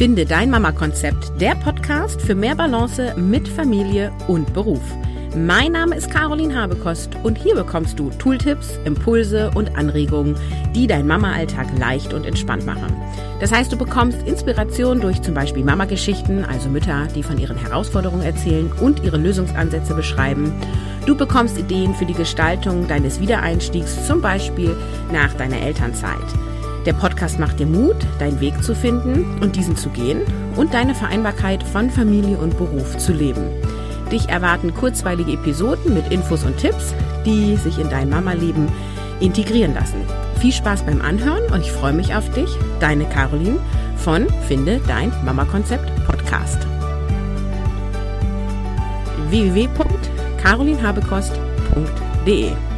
Finde dein Mama-Konzept, der Podcast für mehr Balance mit Familie und Beruf. Mein Name ist Caroline Habekost und hier bekommst du Tooltips, Impulse und Anregungen, die dein Mama-Alltag leicht und entspannt machen. Das heißt, du bekommst Inspiration durch zum Beispiel Mama-Geschichten, also Mütter, die von ihren Herausforderungen erzählen und ihre Lösungsansätze beschreiben. Du bekommst Ideen für die Gestaltung deines Wiedereinstiegs, zum Beispiel nach deiner Elternzeit. Der Podcast macht dir Mut, deinen Weg zu finden und diesen zu gehen und deine Vereinbarkeit von Familie und Beruf zu leben. Dich erwarten kurzweilige Episoden mit Infos und Tipps, die sich in dein Mama-Leben integrieren lassen. Viel Spaß beim Anhören und ich freue mich auf dich, deine Caroline von Finde dein Mama-Konzept Podcast. www.carolinhabekost.de